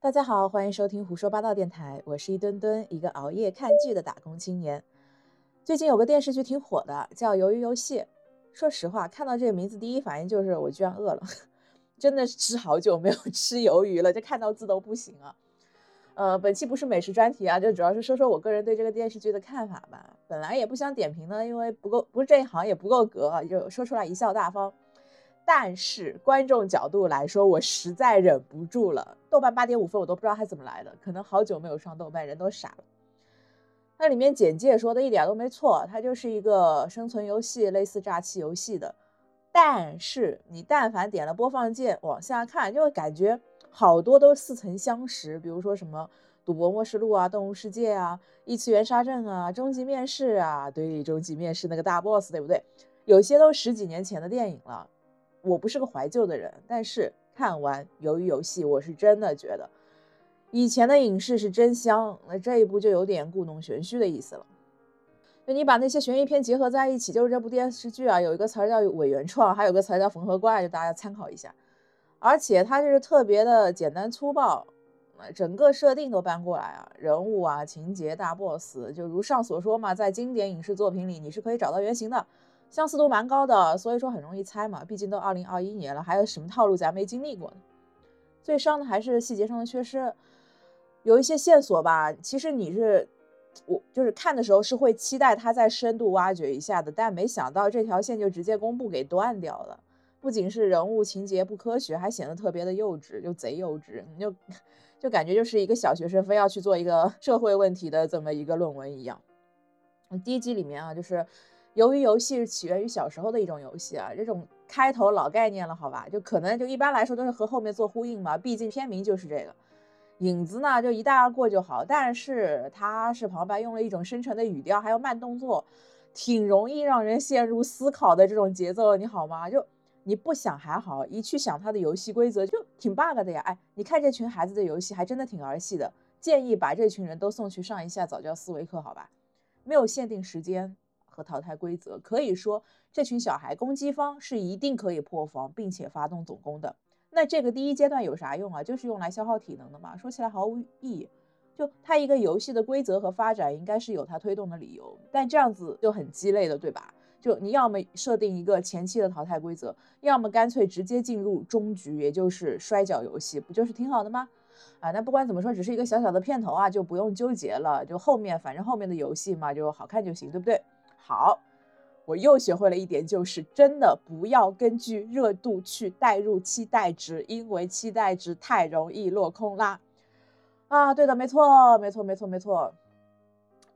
大家好，欢迎收听胡说八道电台，我是一墩墩，一个熬夜看剧的打工青年。最近有个电视剧挺火的，叫《鱿鱼游戏》。说实话，看到这个名字，第一反应就是我居然饿了，真的是吃好久没有 吃鱿鱼了，这看到字都不行啊。呃，本期不是美食专题啊，就主要是说说我个人对这个电视剧的看法吧。本来也不想点评呢，因为不够，不是这一行也不够格，就说出来贻笑大方。但是观众角度来说，我实在忍不住了。豆瓣八点五分，我都不知道它怎么来的，可能好久没有上豆瓣，人都傻了。那里面简介说的一点都没错，它就是一个生存游戏，类似诈欺游戏的。但是你但凡点了播放键往下看，就会感觉好多都似曾相识，比如说什么《赌博默示录》啊，《动物世界》啊，《异次元杀阵》啊，《终极面试》啊，对，《终极面试》那个大 boss，对不对？有些都十几年前的电影了。我不是个怀旧的人，但是看完《鱿鱼游戏》，我是真的觉得以前的影视是真香。那这一部就有点故弄玄虚的意思了。就你把那些悬疑片结合在一起，就是这部电视剧啊，有一个词儿叫伪原创，还有个词儿叫缝合怪，就大家参考一下。而且它就是特别的简单粗暴，整个设定都搬过来啊，人物啊、情节、大 boss，就如上所说嘛，在经典影视作品里你是可以找到原型的。相似度蛮高的，所以说很容易猜嘛。毕竟都二零二一年了，还有什么套路咱没经历过呢？最伤的还是细节上的缺失，有一些线索吧。其实你是我就是看的时候是会期待他再深度挖掘一下的，但没想到这条线就直接公布给断掉了。不仅是人物情节不科学，还显得特别的幼稚，就贼幼稚，你就就感觉就是一个小学生非要去做一个 社会问题的这么一个论文一样。第一集里面啊，就是。由于游戏是起源于小时候的一种游戏啊，这种开头老概念了，好吧，就可能就一般来说都是和后面做呼应嘛，毕竟片名就是这个。影子呢就一带而过就好，但是它是旁白用了一种深沉的语调，还有慢动作，挺容易让人陷入思考的这种节奏，你好吗？就你不想还好，一去想它的游戏规则就挺 bug 的呀。哎，你看这群孩子的游戏还真的挺儿戏的，建议把这群人都送去上一下早教思维课，好吧？没有限定时间。和淘汰规则可以说，这群小孩攻击方是一定可以破防并且发动总攻的。那这个第一阶段有啥用啊？就是用来消耗体能的嘛。说起来毫无意义。就它一个游戏的规则和发展应该是有它推动的理由，但这样子就很鸡肋的，对吧？就你要么设定一个前期的淘汰规则，要么干脆直接进入终局，也就是摔跤游戏，不就是挺好的吗？啊，那不管怎么说，只是一个小小的片头啊，就不用纠结了。就后面反正后面的游戏嘛，就好看就行，对不对？好，我又学会了一点，就是真的不要根据热度去带入期待值，因为期待值太容易落空啦。啊，对的，没错，没错，没错，没错。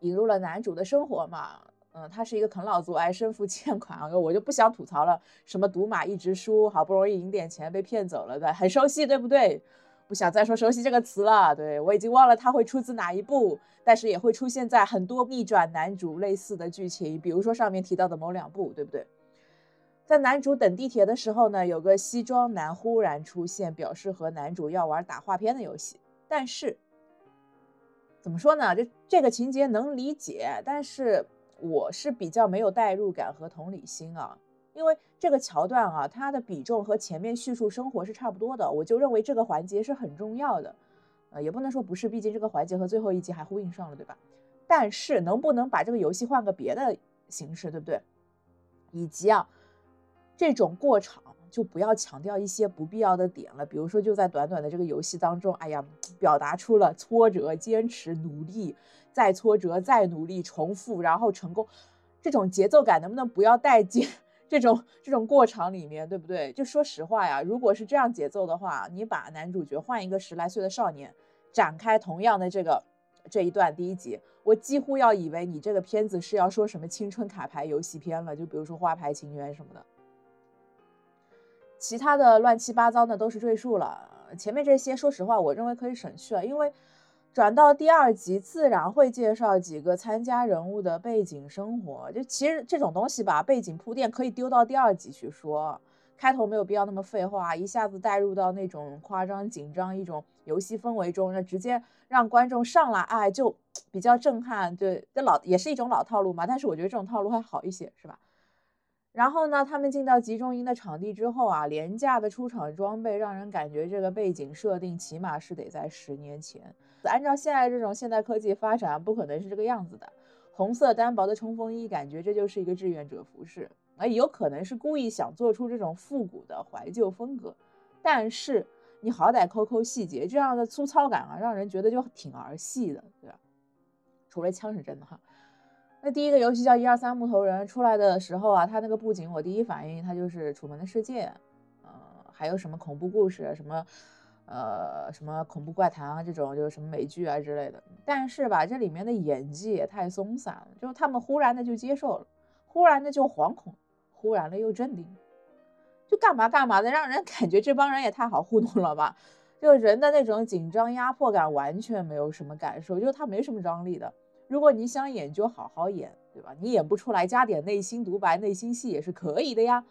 引入了男主的生活嘛，嗯，他是一个啃老族，爱身负欠款啊，我就不想吐槽了。什么赌马一直输，好不容易赢点钱被骗走了的，很熟悉，对不对？不想再说熟悉这个词了，对我已经忘了它会出自哪一部，但是也会出现在很多逆转男主类似的剧情，比如说上面提到的某两部，对不对？在男主等地铁的时候呢，有个西装男忽然出现，表示和男主要玩打画片的游戏。但是怎么说呢？这这个情节能理解，但是我是比较没有代入感和同理心啊。因为这个桥段啊，它的比重和前面叙述生活是差不多的，我就认为这个环节是很重要的，呃，也不能说不是，毕竟这个环节和最后一集还呼应上了，对吧？但是能不能把这个游戏换个别的形式，对不对？以及啊，这种过场就不要强调一些不必要的点了，比如说就在短短的这个游戏当中，哎呀，表达出了挫折、坚持、努力，再挫折、再努力，重复然后成功，这种节奏感能不能不要带进？这种这种过场里面，对不对？就说实话呀，如果是这样节奏的话，你把男主角换一个十来岁的少年，展开同样的这个这一段第一集，我几乎要以为你这个片子是要说什么青春卡牌游戏片了，就比如说花牌情缘什么的。其他的乱七八糟的都是赘述了，前面这些说实话，我认为可以省去了，因为。转到第二集，自然会介绍几个参加人物的背景生活。就其实这种东西吧，背景铺垫可以丢到第二集去说，开头没有必要那么废话，一下子带入到那种夸张紧张一种游戏氛围中，那直接让观众上来，哎，就比较震撼。对，这老也是一种老套路嘛，但是我觉得这种套路还好一些，是吧？然后呢，他们进到集中营的场地之后啊，廉价的出场装备让人感觉这个背景设定起码是得在十年前。按照现在这种现代科技发展，不可能是这个样子的。红色单薄的冲锋衣，感觉这就是一个志愿者服饰。啊，有可能是故意想做出这种复古的怀旧风格，但是你好歹抠抠细节，这样的粗糙感啊，让人觉得就挺儿戏的，对吧？除了枪是真的哈。那第一个游戏叫《一二三木头人》出来的时候啊，它那个布景我第一反应它就是《楚门的世界》，呃，还有什么恐怖故事，什么呃什么恐怖怪谈啊这种，就是什么美剧啊之类的。但是吧，这里面的演技也太松散了，就他们忽然的就接受了，忽然的就惶恐，忽然的又镇定，就干嘛干嘛的，让人感觉这帮人也太好糊弄了吧？就人的那种紧张压迫感完全没有什么感受，就是他没什么张力的。如果你想演，就好好演，对吧？你演不出来，加点内心独白、内心戏也是可以的呀。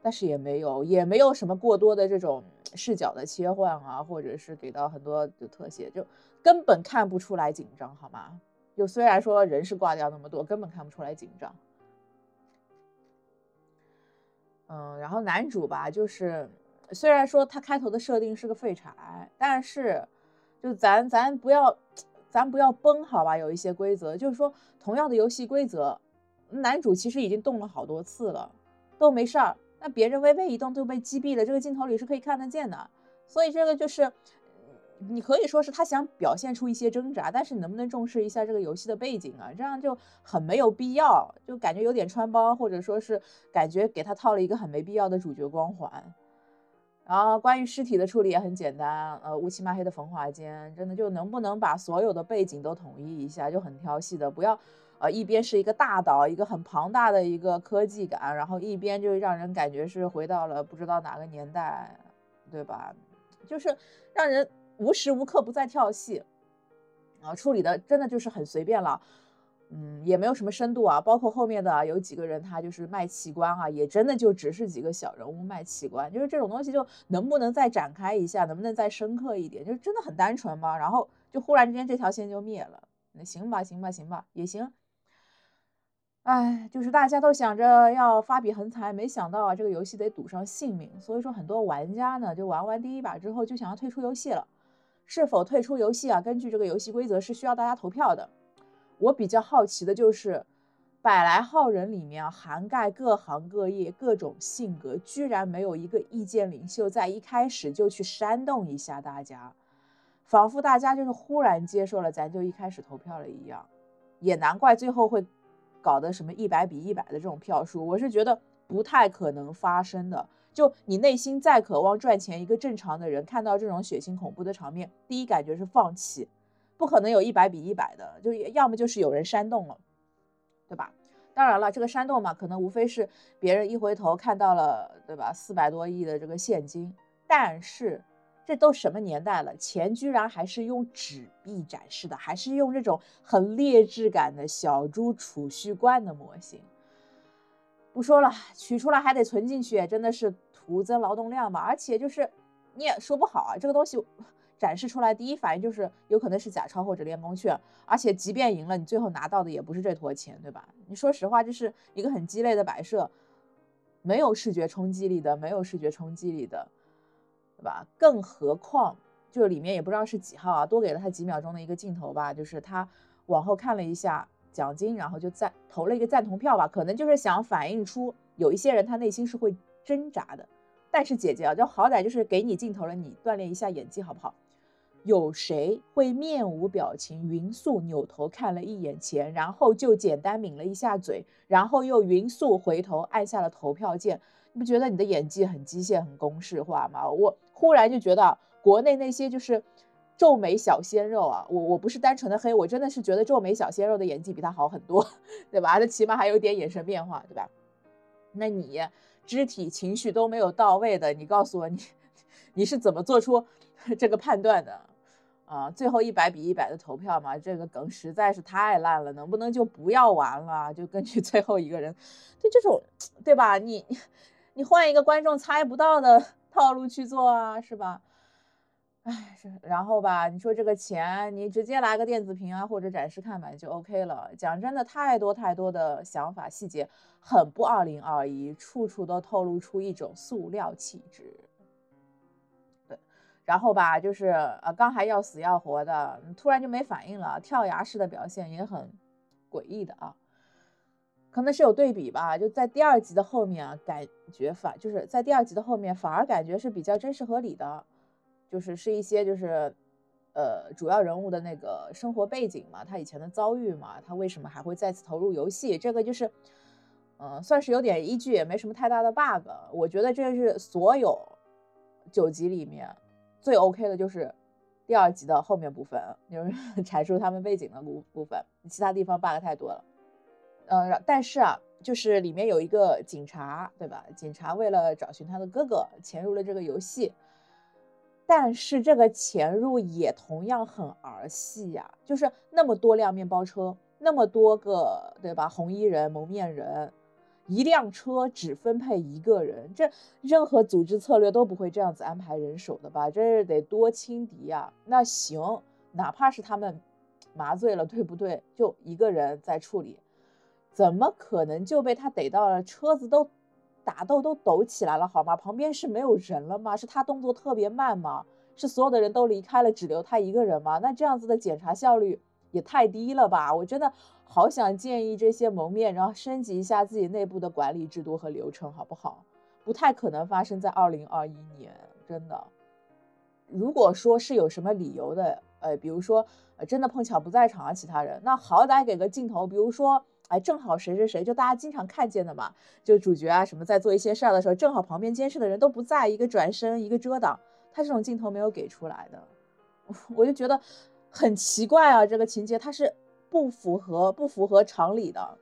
但是也没有，也没有什么过多的这种视角的切换啊，或者是给到很多的特写，就根本看不出来紧张，好吗？就虽然说人是挂掉那么多，根本看不出来紧张。嗯，然后男主吧，就是虽然说他开头的设定是个废柴，但是就咱咱不要。咱不要崩好吧？有一些规则，就是说同样的游戏规则，男主其实已经动了好多次了，都没事儿。那别人微微一动都被击毙了，这个镜头里是可以看得见的。所以这个就是，你可以说是他想表现出一些挣扎，但是你能不能重视一下这个游戏的背景啊？这样就很没有必要，就感觉有点穿帮，或者说是感觉给他套了一个很没必要的主角光环。然后关于尸体的处理也很简单，呃，乌漆嘛黑的焚化间，真的就能不能把所有的背景都统一一下，就很挑戏的，不要，呃，一边是一个大岛，一个很庞大的一个科技感，然后一边就让人感觉是回到了不知道哪个年代，对吧？就是让人无时无刻不在跳戏，啊，处理的真的就是很随便了。嗯，也没有什么深度啊，包括后面的有几个人，他就是卖器官啊，也真的就只是几个小人物卖器官，就是这种东西就能不能再展开一下，能不能再深刻一点，就真的很单纯嘛。然后就忽然之间这条线就灭了，那行吧，行吧，行吧，也行。哎，就是大家都想着要发笔横财，没想到啊，这个游戏得赌上性命，所以说很多玩家呢，就玩完第一把之后就想要退出游戏了。是否退出游戏啊？根据这个游戏规则是需要大家投票的。我比较好奇的就是，百来号人里面涵盖各行各业、各种性格，居然没有一个意见领袖在一开始就去煽动一下大家，仿佛大家就是忽然接受了咱就一开始投票了一样，也难怪最后会搞得什么一百比一百的这种票数，我是觉得不太可能发生的。就你内心再渴望赚钱，一个正常的人看到这种血腥恐怖的场面，第一感觉是放弃。不可能有一百比一百的，就要么就是有人煽动了，对吧？当然了，这个煽动嘛，可能无非是别人一回头看到了，对吧？四百多亿的这个现金，但是这都什么年代了，钱居然还是用纸币展示的，还是用这种很劣质感的小猪储蓄罐的模型。不说了，取出来还得存进去，真的是徒增劳动量嘛？而且就是你也说不好啊，这个东西。展示出来，第一反应就是有可能是假钞或者练功券，而且即便赢了，你最后拿到的也不是这坨钱，对吧？你说实话，这是一个很鸡肋的摆设，没有视觉冲击力的，没有视觉冲击力的，对吧？更何况，就是里面也不知道是几号啊，多给了他几秒钟的一个镜头吧，就是他往后看了一下奖金，然后就赞投了一个赞同票吧，可能就是想反映出有一些人他内心是会挣扎的，但是姐姐啊，就好歹就是给你镜头了，你锻炼一下演技好不好？有谁会面无表情、匀速扭头看了一眼钱，然后就简单抿了一下嘴，然后又匀速回头按下了投票键？你不觉得你的演技很机械、很公式化吗？我忽然就觉得国内那些就是皱眉小鲜肉啊，我我不是单纯的黑，我真的是觉得皱眉小鲜肉的演技比他好很多，对吧？他起码还有点眼神变化，对吧？那你肢体情绪都没有到位的，你告诉我你 你是怎么做出这个判断的？啊，最后一百比一百的投票嘛，这个梗实在是太烂了，能不能就不要玩了？就根据 最后一个人，就这种，对吧？你你换一个观众猜不到的套路去做啊，是吧？哎，是，然后吧，你说这个钱，你直接来个电子屏啊，或者展示看板就 OK 了。讲真的，太多太多的想法细节，很不二零二一，处处都透露出一种塑料气质。然后吧，就是呃，刚还要死要活的，突然就没反应了，跳崖式的表现也很诡异的啊。可能是有对比吧，就在第二集的后面啊，感觉反就是在第二集的后面反而感觉是比较真实合理的。就是是一些就是，呃，主要人物的那个生活背景嘛，他以前的遭遇嘛，他为什么还会再次投入游戏？这个就是，嗯，算是有点依据，也没什么太大的 bug。我觉得这是所有九集里面最 OK 的，就是第二集的后面部分，就是 阐述他们背景的部部分，其他地方 bug 太多了。嗯，但是啊，就是里面有一个警察，对吧？警察为了找寻他的哥哥，潜入了这个游戏。但是这个潜入也同样很儿戏呀，就是那么多辆面包车，那么多个对吧？红衣人、蒙面人，一辆车只分配一个人，这任何组织策略都不会这样子安排人手的吧？这是得多轻敌啊！那行，哪怕是他们麻醉了，对不对？就一个人在处理，怎么可能就被他逮到了？车子都。打斗都抖起来了，好吗？旁边是没有人了吗？是他动作特别慢吗？是所有的人都离开了，只留他一个人吗？那这样子的检查效率也太低了吧！我真的好想建议这些蒙面，然后升级一下自己内部的管理制度和流程，好不好？不太可能发生在二零二一年，真的。如果说是有什么理由的，呃，比如说呃，真的碰巧不在场啊，其他人，那好歹给个镜头，比如说。哎，正好谁谁谁，就大家经常看见的嘛，就主角啊什么在做一些事儿的时候，正好旁边监视的人都不在，一个转身，一个遮挡，他这种镜头没有给出来的，我就觉得很奇怪啊，这个情节它是不符合不符合常理的。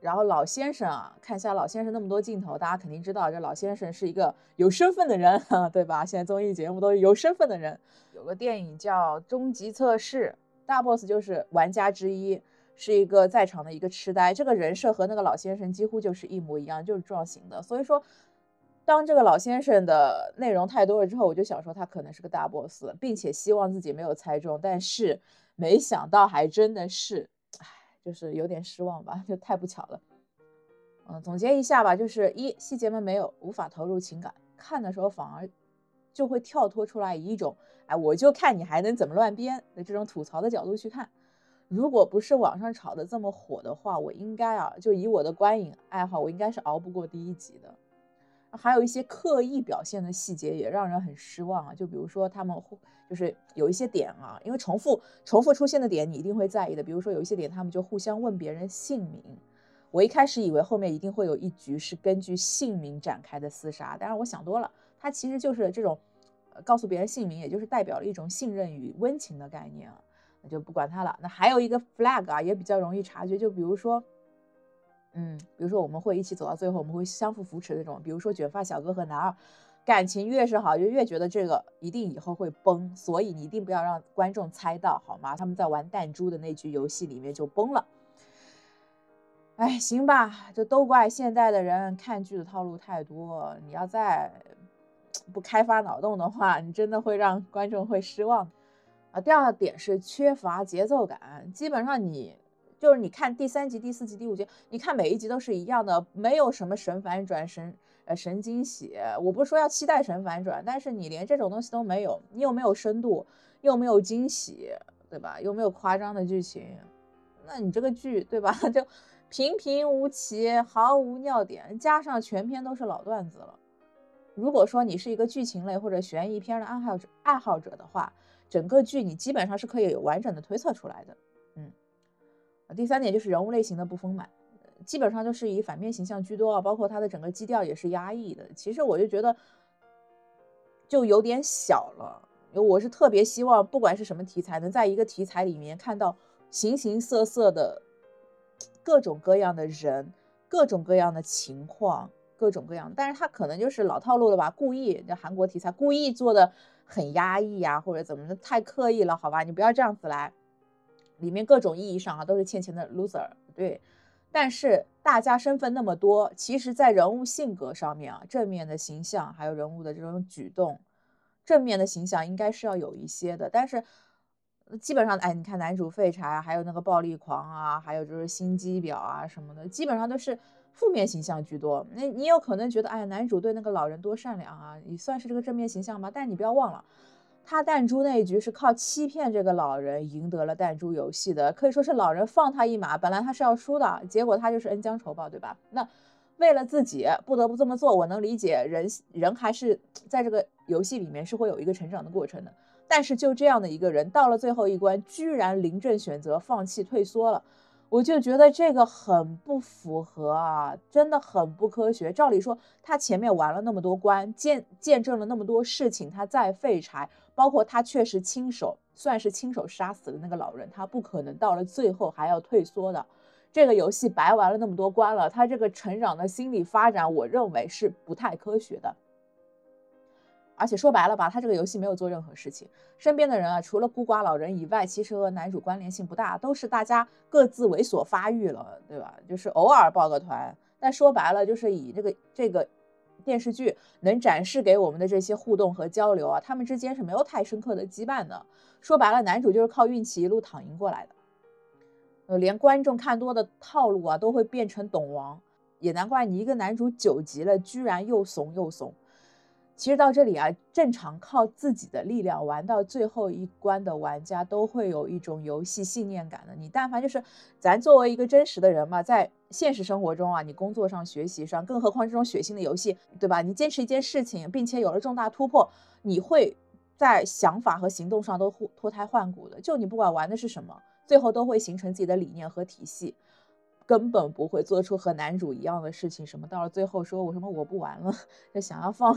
然后老先生啊，看一下老先生那么多镜头，大家肯定知道这老先生是一个有身份的人，对吧？现在综艺节目都是有身份的人。有个电影叫《终极测试》，大 boss 就是玩家之一。是一个在场的一个痴呆，这个人设和那个老先生几乎就是一模一样，就是撞型的。所以说，当这个老先生的内容太多了之后，我就想说他可能是个大 boss，并且希望自己没有猜中，但是没想到还真的是，唉，就是有点失望吧，就太不巧了。嗯，总结一下吧，就是一细节们没有无法投入情感，看的时候反而就会跳脱出来以一种，哎，我就看你还能怎么乱编的这种吐槽的角度去看。如果不是网上炒的这么火的话，我应该啊，就以我的观影爱好，我应该是熬不过第一集的。还有一些刻意表现的细节也让人很失望啊，就比如说他们就是有一些点啊，因为重复重复出现的点你一定会在意的。比如说有一些点，他们就互相问别人姓名，我一开始以为后面一定会有一局是根据姓名展开的厮杀，但是我想多了，它其实就是这种告诉别人姓名，也就是代表了一种信任与温情的概念啊。那就不管他了。那还有一个 flag 啊，也比较容易察觉。就比如说，嗯，比如说我们会一起走到最后，我们会相互扶持那种。比如说卷发小哥和男二，感情越是好，就越觉得这个一定以后会崩。所以你一定不要让观众猜到，好吗？他们在玩弹珠的那局游戏里面就崩了。哎，行吧，这都怪现在的人看剧的套路太多。你要再不开发脑洞的话，你真的会让观众会失望。啊，第二点是缺乏节奏感，基本上你就是你看第三集、第四集、第五集，你看每一集都是一样的，没有什么神反转、神呃神惊喜。我不是说要期待神反转，但是你连这种东西都没有，你又没有深度，又没有惊喜，对吧？又没有夸张的剧情，那你这个剧对吧？就平平无奇，毫无尿点，加上全篇都是老段子了。如果说你是一个剧情类或者悬疑片的爱好者爱好者的话，整个剧你基本上是可以有完整的推测出来的，第三点就是人物类型的不丰满，基本上就是以反面形象居多啊，包括它的整个基调也是压抑的。其实我就觉得就有点小了，我是特别希望不管是什么题材，能在一个题材里面看到形形色色的各种各样的人，各种各样的情况，各种各样。但是他可能就是老套路了吧，故意这韩国题材故意做的。很压抑呀，或者怎么的，太刻意了，好吧？你不要这样子来，里面各种意义上啊都是欠钱的 loser，对。但是大家身份那么多，其实在人物性格上面啊，正面的形象，还有人物的这种举动，正面的形象应该是要有一些的，但是基本上，哎，你看男主废柴，还有那个暴力狂啊，还有就是心机婊啊什么的，基本上都是负面形象居多。那你有可能觉得，哎，男主对那个老人多善良啊，你算是这个正面形象吗？但你不要忘了。他弹珠那一局是靠欺骗这个老人赢得了弹珠游戏的，可以说是老人放他一马，本来他是要输的，结果他就是恩将仇报，对吧？那为了自己不得不这么做，我能理解，人人还是在这个游戏里面是会有一个成长的过程的。但是就这样的一个人，到了最后一关，居然临阵选择放弃退缩了。我就觉得这个很不符合啊，真的很不科学。照理说，他前面玩了那么多关，见见证了那么多事情，他再废柴，包括他确实亲手算是亲手杀死了那个老人，他不可能到了最后还要退缩的。这个游戏白玩了那么多关了，他这个成长的心理发展，我认为是不太科学的。而且说白了吧，他这个游戏没有做任何事情，身边的人啊，除了孤寡老人以外，其实和男主关联性不大，都是大家各自猥琐发育了，对吧？就是偶尔抱个团，但说白了，就是以这个这个电视剧能展示给我们的这些互动和交流啊，他们之间是没有太深刻的羁绊的。说白了，男主就是靠运气一路躺赢过来的，呃，连观众看多的套路啊，都会变成懂王，也难怪你一个男主九级了，居然又怂又怂。其实到这里啊，正常靠自己的力量玩到最后一关的玩家都会有一种游戏信念感的。你但凡就是咱作为一个真实的人嘛，在现实生活中啊，你工作上、学习上，更何况这种血腥的游戏，对吧？你坚持一件事情，并且有了重大突破，你会在想法和行动上都脱胎换骨的。就你不管玩的是什么，最后都会形成自己的理念和体系，根本不会做出和男主一样的事情。什么到了最后说我什么我不玩了，就想要放。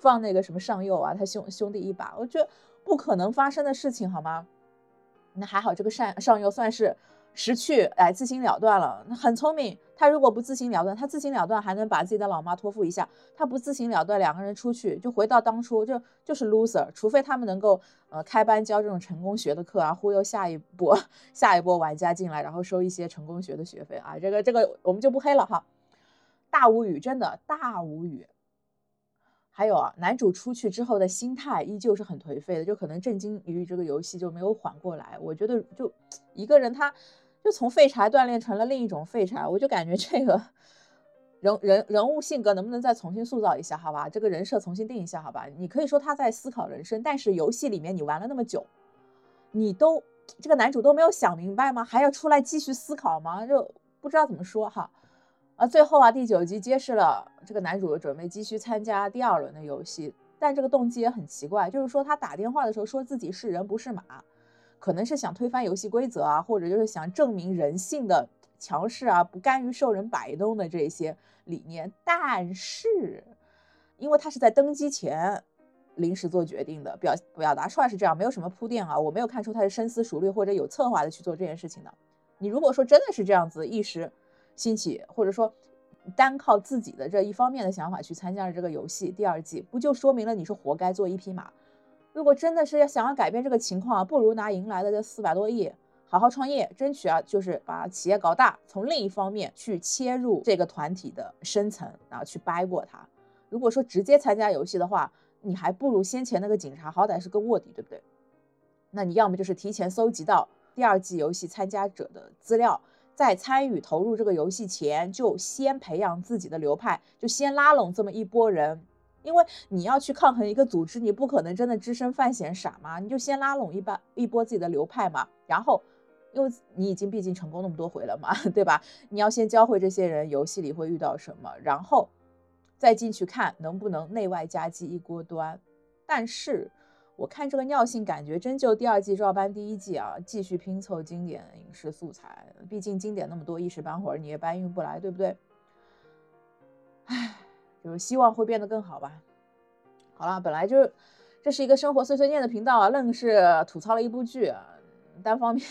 放那个什么上佑啊，他兄兄弟一把，我觉得不可能发生的事情，好吗？那还好，这个上上佑算是识趣，哎，自行了断了，很聪明。他如果不自行了断，他自行了断还能把自己的老妈托付一下。他不自行了断，两个人出去就回到当初，就就是 loser。除非他们能够呃开班教这种成功学的课啊，忽悠下一波下一波玩家进来，然后收一些成功学的学费啊。这个这个我们就不黑了哈。大无语，真的大无语。还有啊，男主出去之后的心态依旧是很颓废的，就可能震惊于这个游戏就没有缓过来。我觉得就一个人，他就从废柴锻炼成了另一种废柴，我就感觉这个人人人物性格能不能再重新塑造一下，好吧？这个人设重新定一下，好吧？你可以说他在思考人生，但是游戏里面你玩了那么久，你都这个男主都没有想明白吗？还要出来继续思考吗？就不知道怎么说哈。啊，最后啊，第九集揭示了这个男主准备继续参加第二轮的游戏，但这个动机也很奇怪，就是说他打电话的时候说自己是人不是马，可能是想推翻游戏规则啊，或者就是想证明人性的强势啊，不甘于受人摆弄的这些理念。但是，因为他是在登机前临时做决定的，表表达出来是这样，没有什么铺垫啊，我没有看出他是深思熟虑或者有策划的去做这件事情的。你如果说真的是这样子一时。兴起，或者说单靠自己的这一方面的想法去参加了这个游戏第二季，不就说明了你是活该做一匹马？如果真的是想要改变这个情况，不如拿赢来的这四百多亿好好创业，争取啊，就是把企业搞大。从另一方面去切入这个团体的深层，然后去掰过他。如果说直接参加游戏的话，你还不如先前那个警察，好歹是个卧底，对不对？那你要么就是提前搜集到第二季游戏参加者的资料。在参与投入这个游戏前，就先培养自己的流派，就先拉拢这么一波人。因为你要去抗衡一个组织，你不可能真的只身犯险傻嘛，你就先拉拢一把一波自己的流派嘛。然后，因为你已经毕竟成功那么多回了嘛，对吧？你要先教会这些人游戏里会遇到什么，然后再进去看能不能内外夹击一锅端。但是。我看这个尿性，感觉真就第二季照搬第一季啊，继续拼凑经典影视素材。毕竟经典那么多，一时半会儿你也搬运不来，对不对？唉，就是希望会变得更好吧。好了，本来就这是一个生活碎碎念的频道啊，愣是吐槽了一部剧。单方面，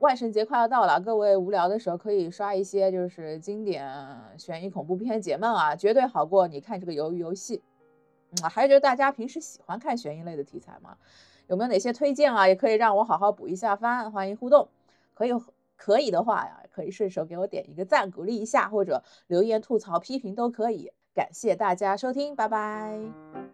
万圣节快要到了，各位无聊的时候可以刷一些就是经典悬疑恐怖片解闷啊，绝对好过你看这个鱿鱼游戏。啊，还是觉得大家平时喜欢看悬疑类的题材吗？有没有哪些推荐啊？也可以让我好好补一下番，欢迎互动。可以可以的话呀，可以顺手给我点一个赞，鼓励一下，或者留言吐槽、批评都可以。感谢大家收听，拜拜。